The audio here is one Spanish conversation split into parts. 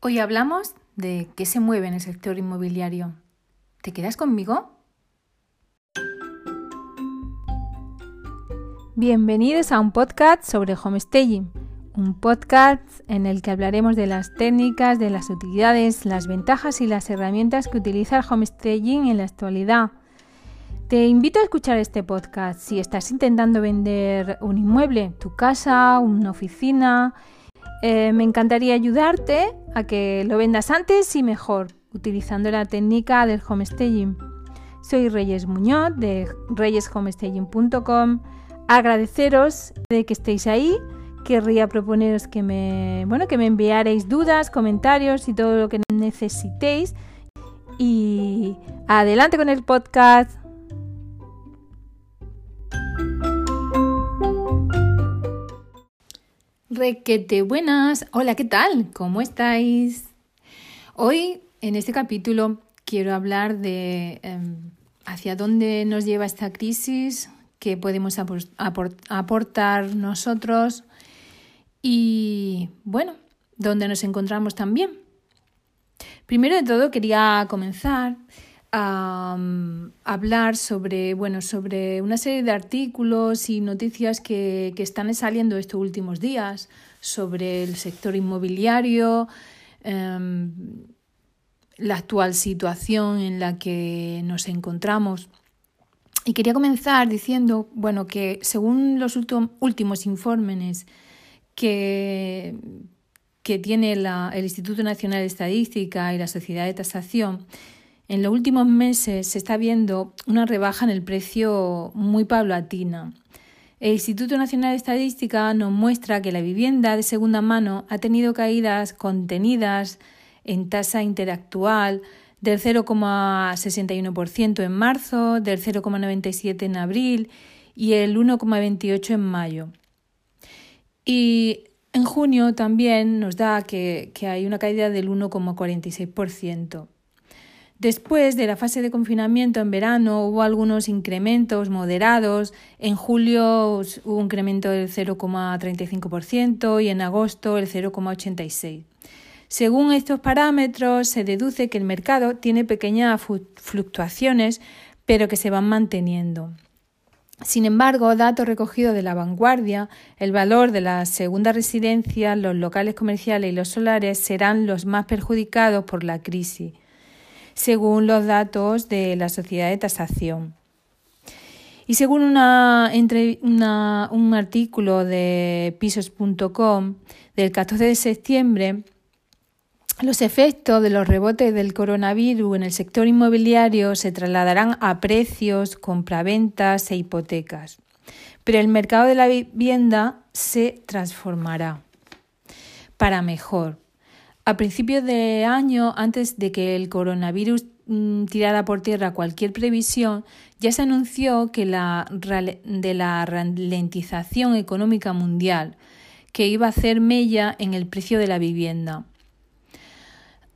Hoy hablamos de qué se mueve en el sector inmobiliario. ¿Te quedas conmigo? Bienvenidos a un podcast sobre homestaging, un podcast en el que hablaremos de las técnicas, de las utilidades, las ventajas y las herramientas que utiliza el homestaging en la actualidad. Te invito a escuchar este podcast si estás intentando vender un inmueble, tu casa, una oficina, eh, me encantaría ayudarte a que lo vendas antes y mejor, utilizando la técnica del homestaging. Soy Reyes Muñoz de reyeshomestaging.com. Agradeceros de que estéis ahí. Querría proponeros que me, bueno, que me enviarais dudas, comentarios y todo lo que necesitéis. Y adelante con el podcast. Requete buenas. Hola, ¿qué tal? ¿Cómo estáis? Hoy, en este capítulo, quiero hablar de em, hacia dónde nos lleva esta crisis, qué podemos aportar nosotros y, bueno, dónde nos encontramos también. Primero de todo, quería comenzar a hablar sobre, bueno, sobre una serie de artículos y noticias que, que están saliendo estos últimos días sobre el sector inmobiliario, em, la actual situación en la que nos encontramos. Y quería comenzar diciendo, bueno, que según los últimos informes que, que tiene la, el Instituto Nacional de Estadística y la Sociedad de Tasación, en los últimos meses se está viendo una rebaja en el precio muy paulatina. El Instituto Nacional de Estadística nos muestra que la vivienda de segunda mano ha tenido caídas contenidas en tasa interactual del 0,61% en marzo, del 0,97% en abril y el 1,28% en mayo. Y en junio también nos da que, que hay una caída del 1,46%. Después de la fase de confinamiento en verano hubo algunos incrementos moderados. En julio hubo un incremento del 0,35% y en agosto el 0,86%. Según estos parámetros, se deduce que el mercado tiene pequeñas fluctuaciones, pero que se van manteniendo. Sin embargo, datos recogidos de la vanguardia, el valor de las segundas residencias, los locales comerciales y los solares serán los más perjudicados por la crisis según los datos de la sociedad de tasación. Y según un artículo de pisos.com del 14 de septiembre, los efectos de los rebotes del coronavirus en el sector inmobiliario se trasladarán a precios, compraventas e hipotecas. Pero el mercado de la vivienda se transformará para mejor. A principios de año, antes de que el coronavirus mm, tirara por tierra cualquier previsión, ya se anunció que la, de la ralentización económica mundial, que iba a hacer mella en el precio de la vivienda.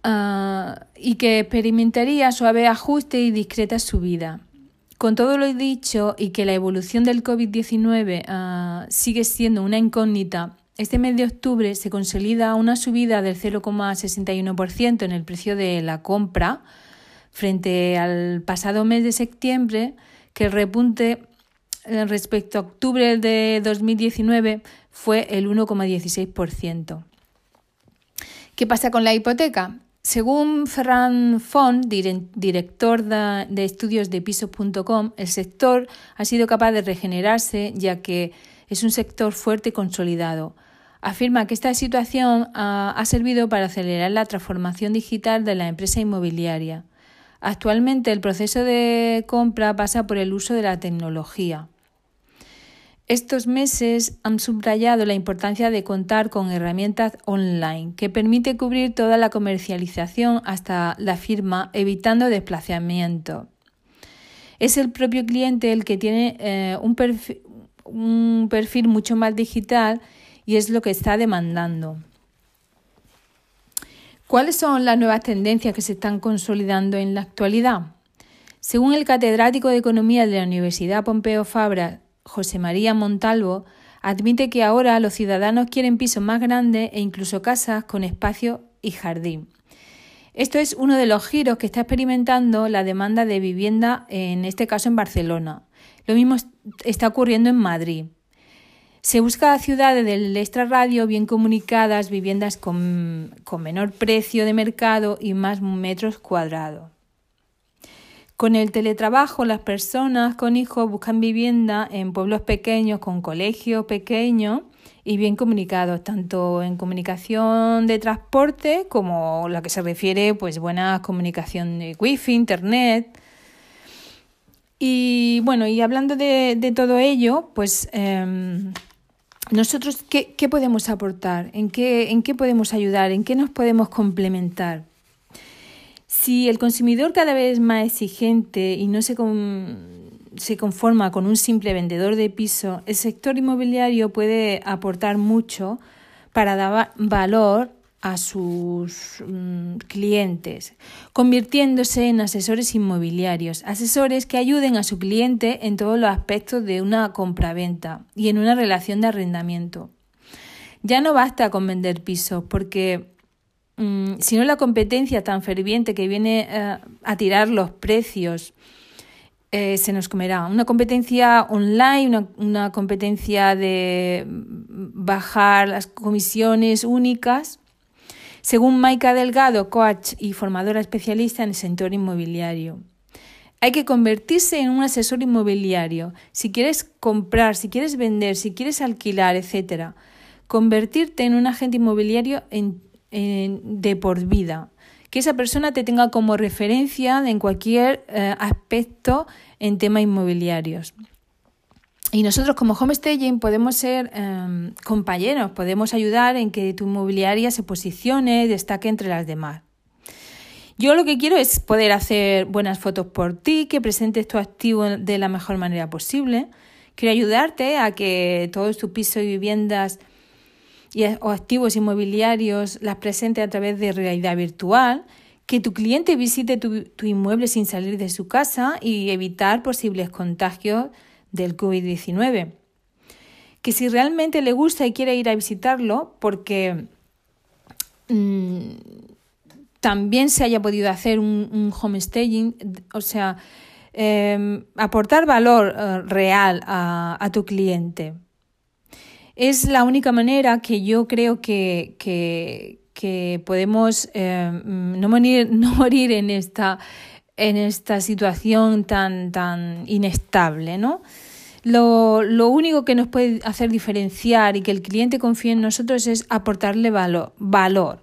Ah, y que experimentaría suave ajuste y discreta subida. Con todo lo dicho y que la evolución del COVID-19 ah, sigue siendo una incógnita, este mes de octubre se consolida una subida del 0,61% en el precio de la compra frente al pasado mes de septiembre, que el repunte eh, respecto a octubre de 2019 fue el 1,16%. ¿Qué pasa con la hipoteca? Según Ferran Font, director de estudios de pisos.com, el sector ha sido capaz de regenerarse ya que es un sector fuerte y consolidado. Afirma que esta situación ha, servido para acelerar la transformación digital de la empresa inmobiliaria. Actualmente el proceso de compra pasa por el uso de la tecnología. Estos meses han subrayado la importancia de contar con herramientas online que permite cubrir toda la comercialización hasta la firma, evitando desplazamiento. Es el propio cliente el que tiene eh, un perfil mucho más digital y es lo que está demandando. ¿Cuáles son las nuevas tendencias que se están consolidando en la actualidad? Según el catedrático de Economía de la Universidad Pompeo Fabra, José María Montalvo, admite que ahora los ciudadanos quieren pisos más grandes e incluso casas con espacios y jardín. Esto es uno de los giros que está experimentando la demanda de vivienda, en este caso en Barcelona. Lo mismo está ocurriendo en Madrid. Se busca ciudades del extrarradio bien comunicadas, viviendas con, con menor precio de mercado y más metros cuadrados. Con el teletrabajo, las personas con hijos buscan vivienda en pueblos pequeños, con colegios pequeños y bien comunicados, tanto en comunicación de transporte como la que se refiere, pues buena comunicación de wifi, internet. Y bueno, y hablando de, todo ello, pues em, nosotros, ¿qué, ¿qué, podemos aportar? ¿En qué, ¿En qué podemos ayudar? ¿En qué nos podemos complementar? Si el consumidor cada vez es más exigente y no se, se conforma con un simple vendedor de piso, el sector inmobiliario puede aportar mucho para dar valor a sus mm, clientes, convirtiéndose en asesores inmobiliarios, asesores que ayuden a su cliente en todos los aspectos de una compraventa y en una relación de arrendamiento. Ya no basta con vender pisos, porque mm, si no la competencia tan ferviente que viene eh, a tirar los precios eh, se nos comerá. Una competencia online, una, competencia de bajar las comisiones únicas. Según Maika Delgado, coach y formadora especialista en el sector inmobiliario. Hay que convertirse en un asesor inmobiliario. Si quieres comprar, si quieres vender, si quieres alquilar, etc. Convertirte en un agente inmobiliario de por vida que esa persona te tenga como referencia en cualquier eh, aspecto en temas inmobiliarios. Y nosotros como homestaging podemos ser em, compañeros, podemos ayudar en que tu inmobiliaria se posicione, destaque entre las demás. Yo lo que quiero es poder hacer buenas fotos por ti, que presentes tu activo de la mejor manera posible. Quiero ayudarte a que todos tus pisos y viviendas y, o activos inmobiliarios las presente a través de realidad virtual, que tu cliente visite tu inmueble sin salir de su casa y evitar posibles contagios del COVID-19. Que si realmente le gusta y quiere ir a visitarlo, porque mm, también se haya podido hacer un, un homestaging, o sea, em, aportar valor eh, real a, a tu cliente. Es la única manera que yo creo que, que, podemos eh, no, morir, no morir en esta, en esta situación tan, tan inestable, ¿no? Lo, lo, único que nos puede hacer diferenciar y que el cliente confíe en nosotros es aportarle valor, valor.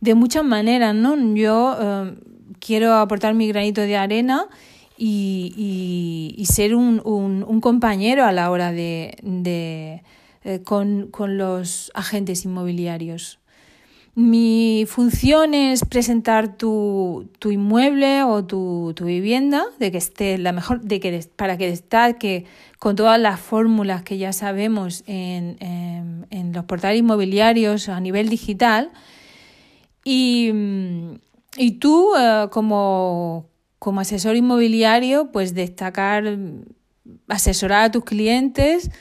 De muchas maneras, ¿no? Yo eh, quiero aportar mi granito de arena y, y, ser un, un, un, compañero a la hora de, de eh, con, con los agentes inmobiliarios. Mi función es presentar tu, tu inmueble o tu, tu, vivienda, de que esté la mejor, de que para que destaque con todas las fórmulas que ya sabemos en, en, los portales inmobiliarios a nivel digital. Y, y tú, eh, como, como asesor inmobiliario, pues destacar, asesorar a tus clientes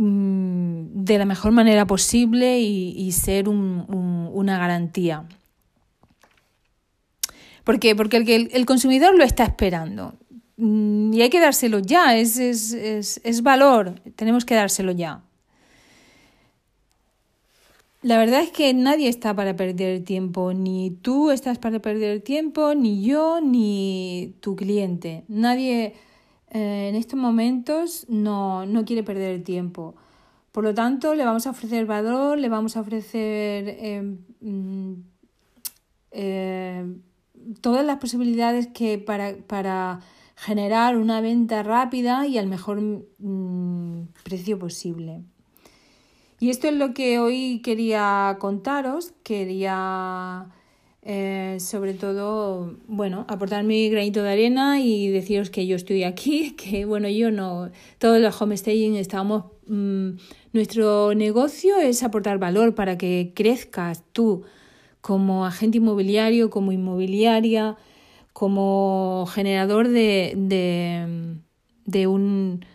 de la mejor manera posible y, ser una garantía. ¿Por qué? Porque el, el consumidor lo está esperando mm, y hay que dárselo ya, es, es, es, es valor, tenemos que dárselo ya. La verdad es que nadie está para perder tiempo, ni tú estás para perder tiempo, ni yo, ni tu cliente. Nadie eh, en estos momentos no, no quiere perder el tiempo. Por lo tanto, le vamos a ofrecer valor, le vamos a ofrecer eh, mm, eh, todas las posibilidades que para, para, generar una venta rápida y al mejor mm, precio posible. Y esto es lo que hoy quería contaros. Quería eh, sobre todo, bueno, aportar mi granito de arena y deciros que yo estoy aquí, que bueno, yo no, todos los homestaying estamos, mm, nuestro negocio es aportar valor para que crezcas tú como agente inmobiliario, como inmobiliaria, como generador de, de, de un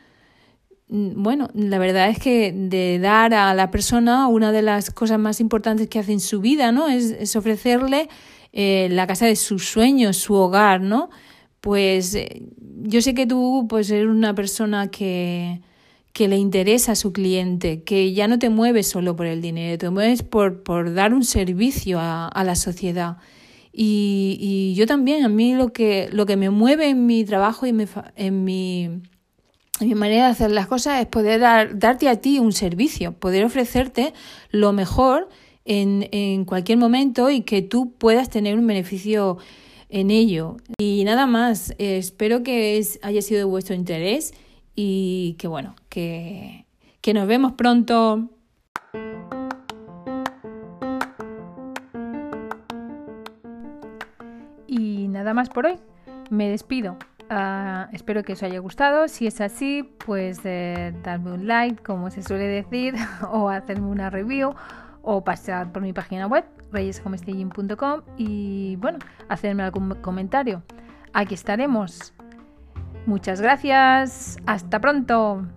bueno, la verdad es que de dar a la persona una de las cosas más importantes que hace en su vida, ¿no? Es, ofrecerle eh, la casa de sus sueños, su hogar, ¿no? Pues eh, yo sé que tú pues eres una persona que, que le interesa a su cliente, que ya no te mueves solo por el dinero, te mueves por, por dar un servicio a, a la sociedad. Y, y, yo también, a mí lo que, lo que me mueve en mi trabajo y mi, en mi mi manera de hacer las cosas es poder darte a ti un servicio, poder ofrecerte lo mejor en, en cualquier momento y que tú puedas tener un beneficio en ello. Y nada más, espero que haya sido de vuestro interés y que bueno, que, que nos vemos pronto. Y nada más por hoy. Me despido. Ah, espero que os haya gustado. Si es así, pues eh, darme un like, como se suele decir, o hacerme una review, o pasar por mi página web, reyeshomestaging.com, y bueno, hacerme algún comentario. Aquí estaremos. Muchas gracias. Hasta pronto.